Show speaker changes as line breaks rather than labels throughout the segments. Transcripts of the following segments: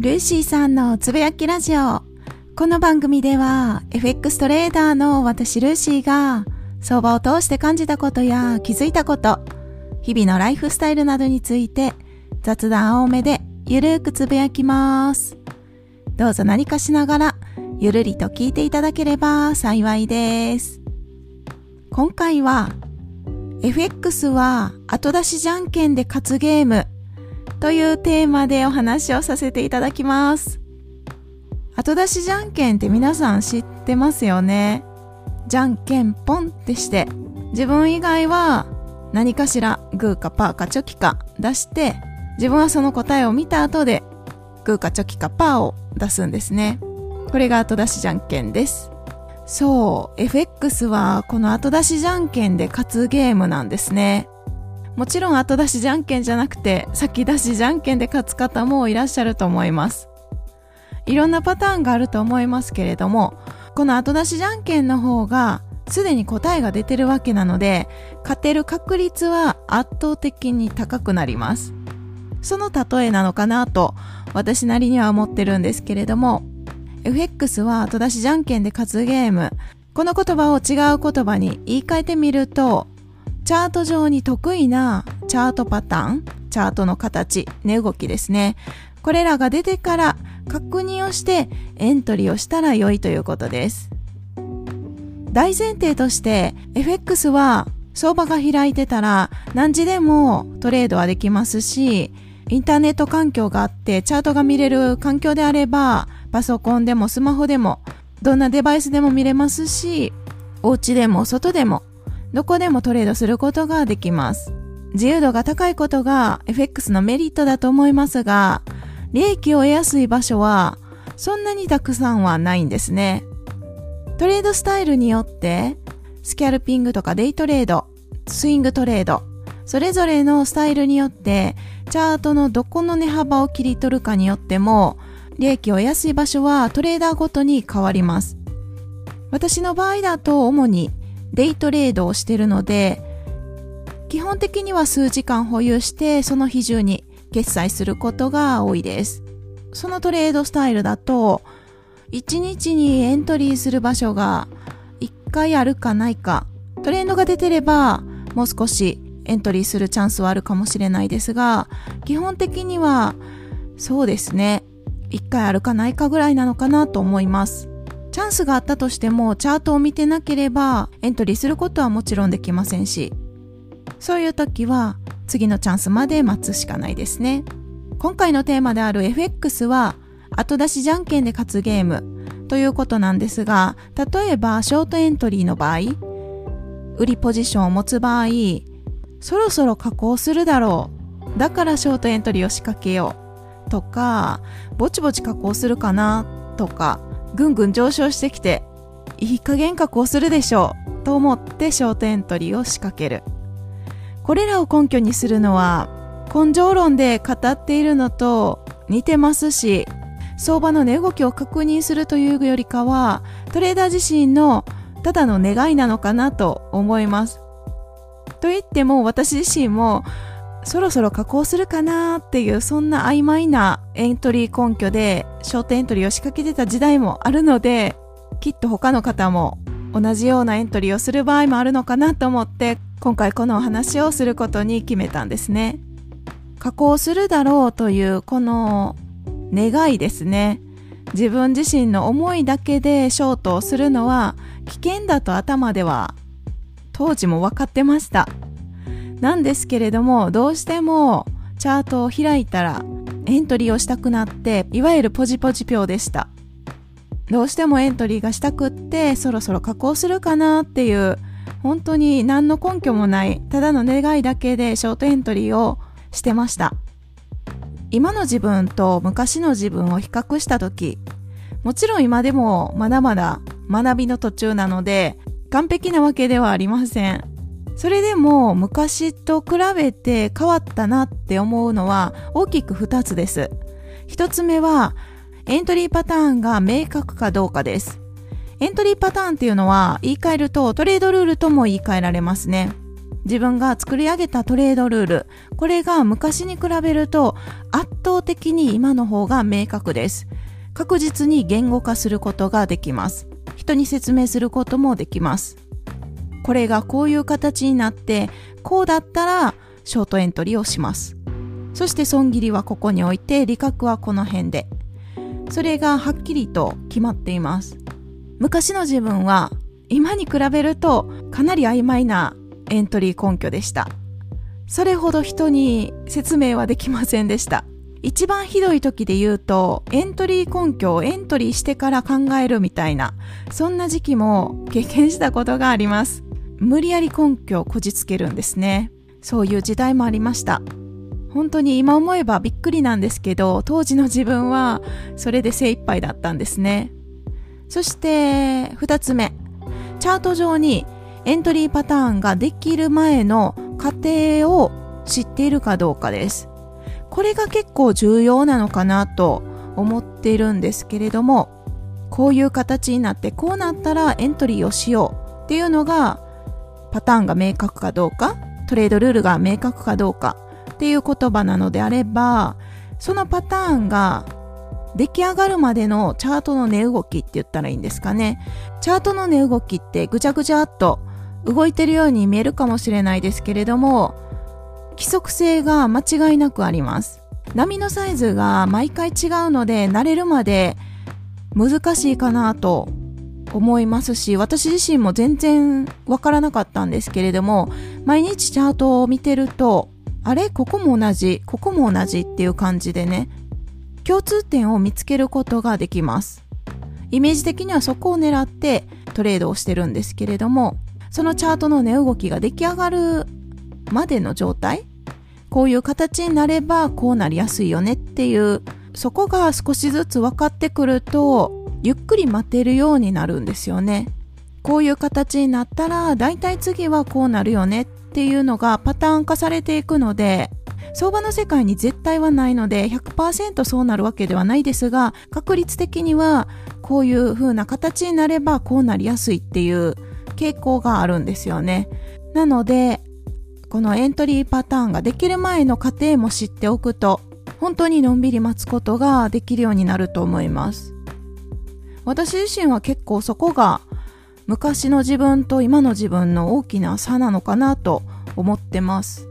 ルーシーさんのつぶやきラジオ。この番組では FX トレーダーの私ルーシーが相場を通して感じたことや気づいたこと、日々のライフスタイルなどについて雑談多めでゆるーくつぶやきます。どうぞ何かしながらゆるりと聞いていただければ幸いです。今回は FX は後出しじゃんけんで勝つゲームというテーマでお話をさせていただきます。後出しじゃんけんって皆さん知ってますよね。じゃんけんポンってして、自分以外は何かしらグーかパーかチョキか出して、自分はその答えを見た後でグーかチョキかパーを出すんですね。これが後出しじゃんけんです。そう、FX はこの後出しじゃんけんで勝つゲームなんですね。もちろん後出しじゃんけんじゃなくて先出しじゃんけんで勝つ方もいらっしゃると思います。いろんなパターンがあると思いますけれども、この後出しじゃんけんの方がすでに答えが出てるわけなので、勝てる確率は圧倒的に高くなります。その例えなのかなと私なりには思ってるんですけれども、FX は後出しじゃんけんで勝つゲーム。この言葉を違う言葉に言い換えてみると、チャート上に得意なチャートパターン、チャートの形、値動きですね。これらが出てから確認をしてエントリーをしたら良いということです。大前提として FX は相場が開いてたら何時でもトレードはできますし、インターネット環境があってチャートが見れる環境であればパソコンでもスマホでもどんなデバイスでも見れますし、お家でも外でもどこでもトレードすることができます。自由度が高いことが FX のメリットだと思いますが、利益を得やすい場所はそんなにたくさんはないんですね。トレードスタイルによって、スキャルピングとかデイトレード、スイングトレード、それぞれのスタイルによって、チャートのどこの値幅を切り取るかによっても、利益を得やすい場所はトレーダーごとに変わります。私の場合だと主にデイトレードをしているので、基本的には数時間保有してその日中に決済することが多いです。そのトレードスタイルだと、1日にエントリーする場所が1回あるかないか、トレンドが出てればもう少しエントリーするチャンスはあるかもしれないですが、基本的にはそうですね、1回あるかないかぐらいなのかなと思います。チャンスがあったとしてもチャートを見てなければエントリーすることはもちろんできませんし、そういう時は次のチャンスまで待つしかないですね。今回のテーマである FX は後出しじゃんけんで勝つゲームということなんですが、例えばショートエントリーの場合、売りポジションを持つ場合、そろそろ加工するだろう。だからショートエントリーを仕掛けよう。とか、ぼちぼち加工するかなとか、ぐんぐん上昇してきて、いい加減加工するでしょう。と思ってショートエントリーを仕掛ける。これらを根拠にするのは根性論で語っているのと似てますし相場の値動きを確認するというよりかはトレーダー自身のただの願いなのかなと思います。と言っても私自身もそろそろ加工するかなっていうそんな曖昧なエントリー根拠でショートエントリーを仕掛けてた時代もあるのできっと他の方も同じようなエントリーをする場合もあるのかなと思って今回このお話をすることに決めたんですね。加工するだろうというこの願いですね。自分自身の思いだけでショートをするのは危険だと頭では当時も分かってました。なんですけれどもどうしてもチャートを開いたらエントリーをしたくなっていわゆるポジポジ票でした。どうしてもエントリーがしたくってそろそろ加工するかなっていう本当に何の根拠もないただの願いだけでショートエントリーをしてました今の自分と昔の自分を比較した時もちろん今でもまだまだ学びの途中なので完璧なわけではありませんそれでも昔と比べて変わったなって思うのは大きく2つです1つ目はエントリーパターンが明確かどうかですエントリーパターンっていうのは言い換えるとトレードルールとも言い換えられますね。自分が作り上げたトレードルール、これが昔に比べると圧倒的に今の方が明確です。確実に言語化することができます。人に説明することもできます。これがこういう形になって、こうだったらショートエントリーをします。そして損切りはここに置いて、利確はこの辺で。それがはっきりと決まっています。昔の自分は今に比べるとかなり曖昧なエントリー根拠でした。それほど人に説明はできませんでした。一番ひどい時で言うと、エントリー根拠をエントリーしてから考えるみたいな、そんな時期も経験したことがあります。無理やり根拠をこじつけるんですね。そういう時代もありました。本当に今思えばびっくりなんですけど、当時の自分はそれで精一杯だったんですね。そして二つ目。チャート上にエントリーパターンができる前の過程を知っているかどうかです。これが結構重要なのかなと思っているんですけれども、こういう形になってこうなったらエントリーをしようっていうのがパターンが明確かどうか、トレードルールが明確かどうかっていう言葉なのであれば、そのパターンが出来上がるまでのチャートの値動きって言ったらいいんですかね。チャートの値動きってぐちゃぐちゃっと動いてるように見えるかもしれないですけれども、規則性が間違いなくあります。波のサイズが毎回違うので慣れるまで難しいかなと思いますし、私自身も全然わからなかったんですけれども、毎日チャートを見てると、あれ？ここも同じ、ここも同じ？っていう感じでね、共通点を見つけることができます。イメージ的にはそこを狙ってトレードをしてるんですけれども、そのチャートの値動きが出来上がるまでの状態？こういう形になればこうなりやすいよねっていうそこが少しずつ分かってくるとゆっくり待てるようになるんですよね。こういう形になったらだいたい次はこうなるよね。っていうのがパターン化されていくので相場の世界に絶対はないので100%そうなるわけではないですが確率的にはこういう風な形になればこうなりやすいっていう傾向があるんですよね。なのでこのエントリーパターンができる前の過程も知っておくと本当にのんびり待つことができるようになると思います。私自身は結構そこが昔の自分と今の自分の大きな差なのかなと思ってます。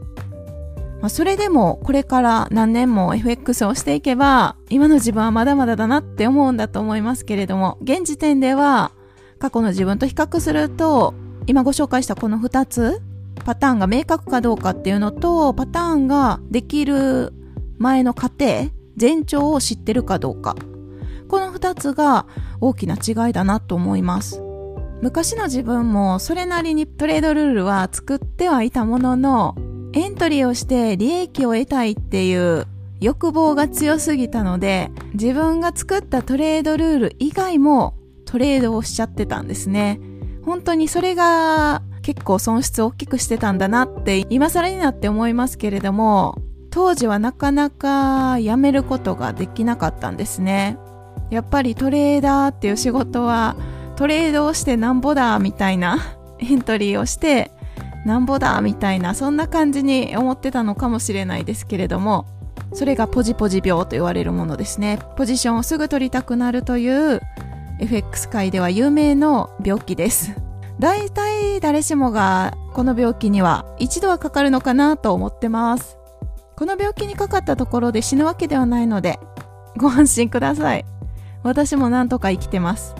まあ、それでもこれから何年も FX をしていけば今の自分はまだまだだなって思うんだと思いますけれども現時点では過去の自分と比較すると今ご紹介したこの2つパターンが明確かどうかっていうのと、パターンができる前の過程、前兆を知ってるかどうか。この二つが大きな違いだなと思います。昔の自分もそれなりにトレードルールは作ってはいたものの、エントリーをして利益を得たいっていう欲望が強すぎたので、自分が作ったトレードルール以外もトレードをしちゃってたんですね。本当にそれが結構損失を大きくしてたんだなって今更になって思いますけれども当時はなかなかやめることができなかったんですねやっぱりトレーダーっていう仕事はトレードをしてなんぼだみたいなエントリーをしてなんぼだみたいなそんな感じに思ってたのかもしれないですけれどもそれがポジポジ病と言われるものですねポジションをすぐ取りたくなるという FX 界では有名の病気です大体誰しもがこの病気には一度はかかるのかなと思ってます。この病気にかかったところで死ぬわけではないので、ご安心ください。私もなんとか生きてます。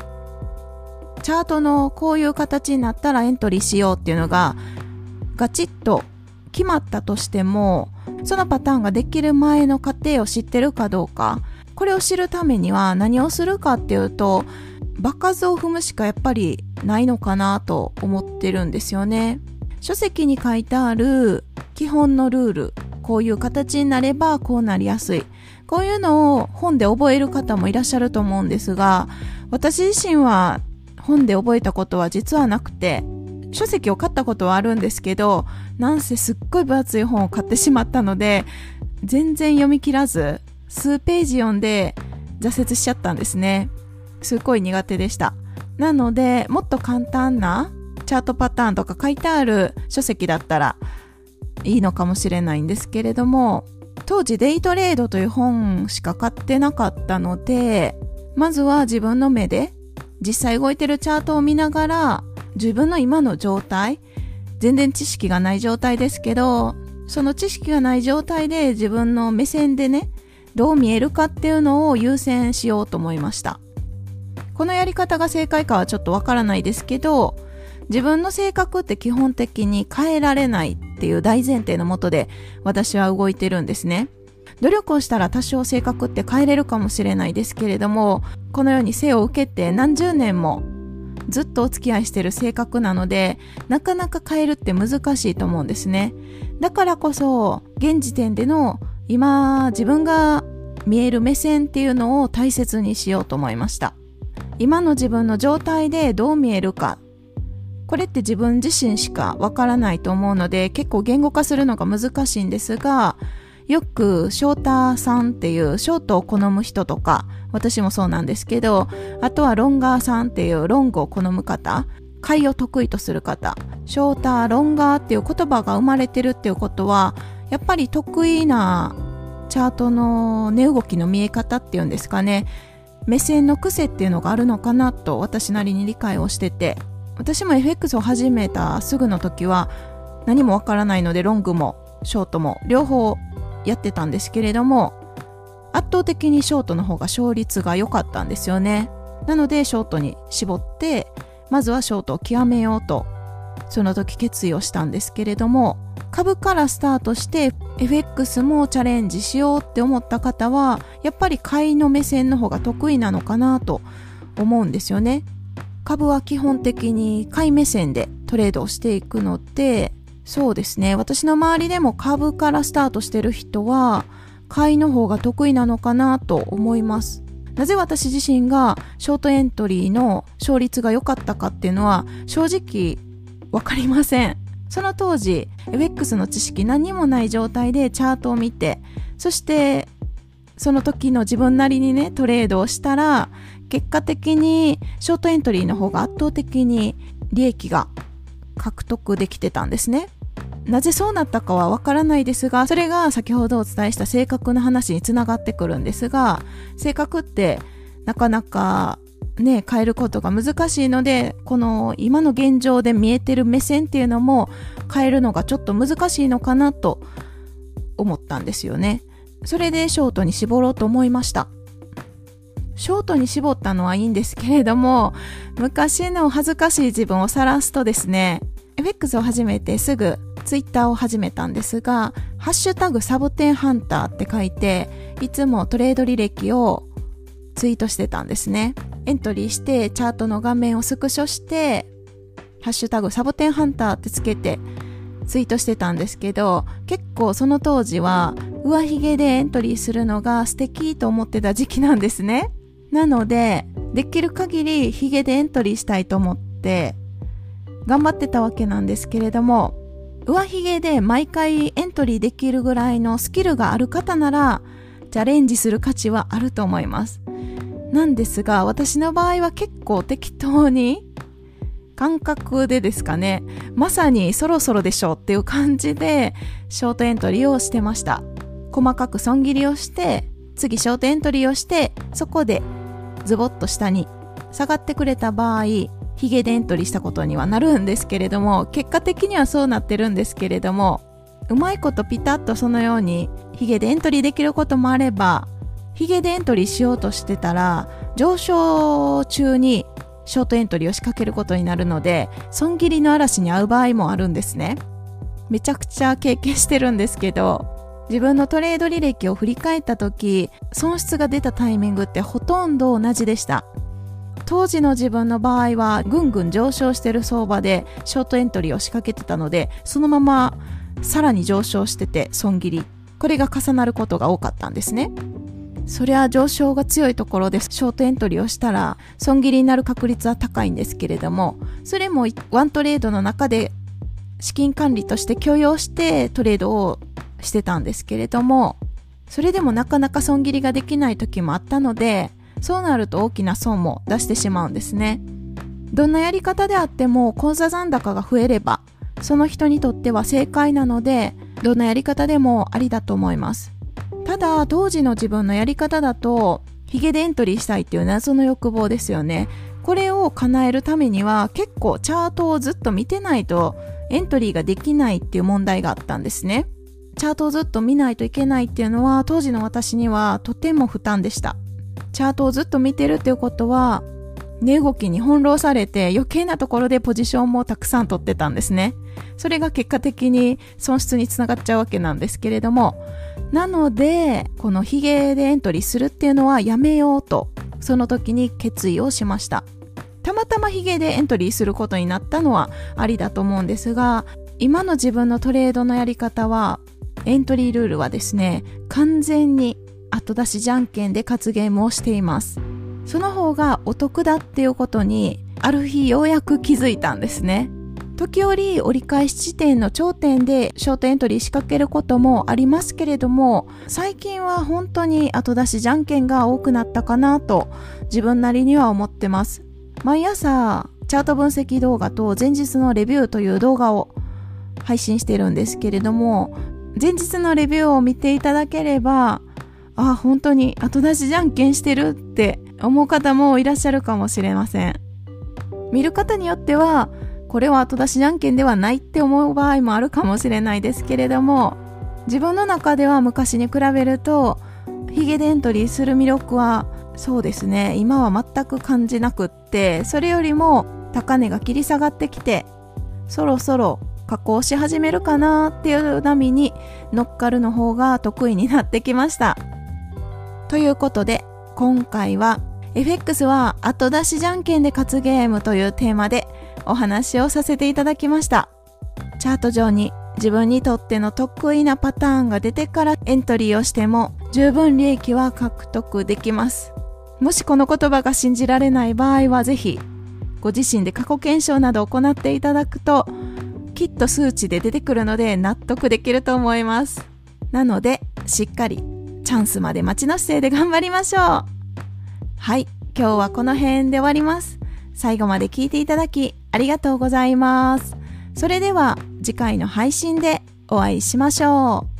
チャートのこういう形になったらエントリーしようっていうのがガチッと決まったとしても、そのパターンができる前の過程を知ってるかどうか、これを知るためには何をするかっていうと、場数を踏むしかやっぱりないのかなと思ってるんですよね。書籍に書いてある基本のルール、こういう形になればこうなりやすい。こういうのを本で覚える方もいらっしゃると思うんですが、私自身は本で覚えたことは実はなくて、書籍を買ったことはあるんですけど、なんせすっごい分厚い本を買ってしまったので、全然読み切らず、数ページ読んで挫折しちゃったんですね。すっごい苦手でした。なので、もっと簡単なチャートパターンとか書いてある書籍だったらいいのかもしれないんですけれども、当時デイトレードという本しか買ってなかったので、まずは自分の目で実際動いてるチャートを見ながら自分の今の状態、全然知識がない状態ですけど、その知識がない状態で自分の目線でね、どう見えるかっていうのを優先しようと思いました。このやり方が正解かはちょっとわからないですけど、自分の性格って基本的に変えられないっていう大前提のもとで私は動いてるんですね。努力をしたら多少性格って変えれるかもしれないですけれども、このように生を受けて何十年もずっとお付き合いしてる性格なので、なかなか変えるって難しいと思うんですね。だからこそ、現時点での今自分が見える目線っていうのを大切にしようと思いました。今の自分の状態でどう見えるか。これって自分自身しかわからないと思うので結構言語化するのが難しいんですが、よくショーターさんっていうショートを好む人とか、私もそうなんですけど、あとはロンガーさんっていうロングを好む方、会を得意とする方、ショーター、ロンガーっていう言葉が生まれてるっていうことは、やっぱり得意なチャートの値動きの見え方っていうんですかね、目線の癖っていうのがあるのかなと私なりに理解をしてて、私も FX を始めたすぐの時は何もわからないのでロングもショートも両方やってたんですけれども、圧倒的にショートの方が勝率が良かったんですよね。なのでショートに絞って、まずはショートを極めようと、その時決意をしたんですけれども、株からスタートして FX もチャレンジしようって思った方は、やっぱり買いの目線の方が得意なのかなと思うんですよね。株は基本的に買い目線でトレードをしていくので、そうですね。私の周りでも株からスタートしてる人は、買いの方が得意なのかなと思います。なぜ私自身がショートエントリーの勝率が良かったかっていうのは正直わかりません。その当時、FX の知識何もない状態でチャートを見て、そしてその時の自分なりにね、トレードをしたら、結果的にショートエントリーの方が圧倒的に利益が獲得できてたんですね。なぜそうなったかはわからないですが、それが先ほどお伝えした性格の話につながってくるんですが、性格ってなかなかね、変えることが難しいので、この今の現状で見えてる目線っていうのも変えるのがちょっと難しいのかなと思ったんですよね。それでショートに絞ろうと思いました。ショートに絞ったのはいいんですけれども、昔の恥ずかしい自分を晒すとですね、FX を始めてすぐツイッターを始めたんですが、ハッシュタグサボテンハンターって書いて、いつもトレード履歴をツイートしてたんですね。エントリーして、チャートの画面をスクショして、ハッシュタグサボテンハンターってつけてツイートしてたんですけど、結構その当時は上髭でエントリーするのが素敵と思ってた時期なんですね。なので、できる限り髭でエントリーしたいと思って頑張ってたわけなんですけれども、上髭で毎回エントリーできるぐらいのスキルがある方なら、チャレンジする価値はあると思います。なんですが、私の場合は結構適当に、感覚でですかね、まさにそろそろでしょうっていう感じで、ショートエントリーをしてました。細かく損切りをして、次ショートエントリーをして、そこでズボッと下に下がってくれた場合、ヒゲでエントリーしたことにはなるんですけれども、結果的にはそうなってるんですけれども、うまいことピタッとそのようにヒゲでエントリーできることもあれば、ヒゲでエントリーしようとしてたら、上昇中にショートエントリーを仕掛けることになるので、損切りの嵐に遭う場合もあるんですね。めちゃくちゃ経験してるんですけど、自分のトレード履歴を振り返った時、損失が出たタイミングってほとんど同じでした。当時の自分の場合はぐんぐん上昇してる相場でショートエントリーを仕掛けてたのでそのままさらに上昇してて損切り。これが重なることが多かったんですね。そりゃ上昇が強いところでショートエントリーをしたら損切りになる確率は高いんですけれどもそれもワントレードの中で資金管理として許容してトレードをしてたんですけれどもそれでもなかなか損切りができない時もあったのでそうなると大きな損も出してしまうんですね。どんなやり方であっても口座残高が増えればその人にとっては正解なのでどんなやり方でもありだと思います。ただ当時の自分のやり方だとヒゲでエントリーしたいっていう謎の欲望ですよね。これを叶えるためには結構チャートをずっと見てないとエントリーができないっていう問題があったんですね。チャートをずっと見ないといけないっていうのは当時の私にはとても負担でしたチャートをずっと見てるっていうことは値動きに翻弄されて余計なところでポジションもたくさん取ってたんですね。それが結果的に損失につながっちゃうわけなんですけれども、なので、このヒゲでエントリーするっていうのはやめようと、その時に決意をしました。たまたまヒゲでエントリーすることになったのはありだと思うんですが、今の自分のトレードのやり方は、エントリールールはですね、完全に後出しじゃんけんで勝つゲームをしています。その方がお得だっていうことに、ある日ようやく気づいたんですね。時折折り返し地点の頂点でショートエントリー仕掛けることもありますけれども最近は本当に後出しじゃんけんが多くなったかなと自分なりには思ってます毎朝チャート分析動画と前日のレビューという動画を配信してるんですけれども前日のレビューを見ていただければあ本当に後出しじゃんけんしてるって思う方もいらっしゃるかもしれません。見る方によってはこれは後出しじゃんけんではないって思う場合もあるかもしれないですけれども自分の中では昔に比べるとヒゲでエントリーする魅力はそうですね今は全く感じなくってそれよりも高値が切り下がってきてそろそろ加工し始めるかなっていう波に乗っかるの方が得意になってきましたということで今回は FX は後出しじゃんけんで勝つゲームというテーマでお話をさせていただきました。チャート上に自分にとっての得意なパターンが出てからエントリーをしても十分利益は獲得できます。もしこの言葉が信じられない場合はぜひご自身で過去検証などを行っていただくときっと数値で出てくるので納得できると思います。なのでしっかりチャンスまで待ちの姿勢で頑張りましょう。はい、今日はこの辺で終わります。最後まで聞いていただきありがとうございます。それでは次回の配信でお会いしましょう。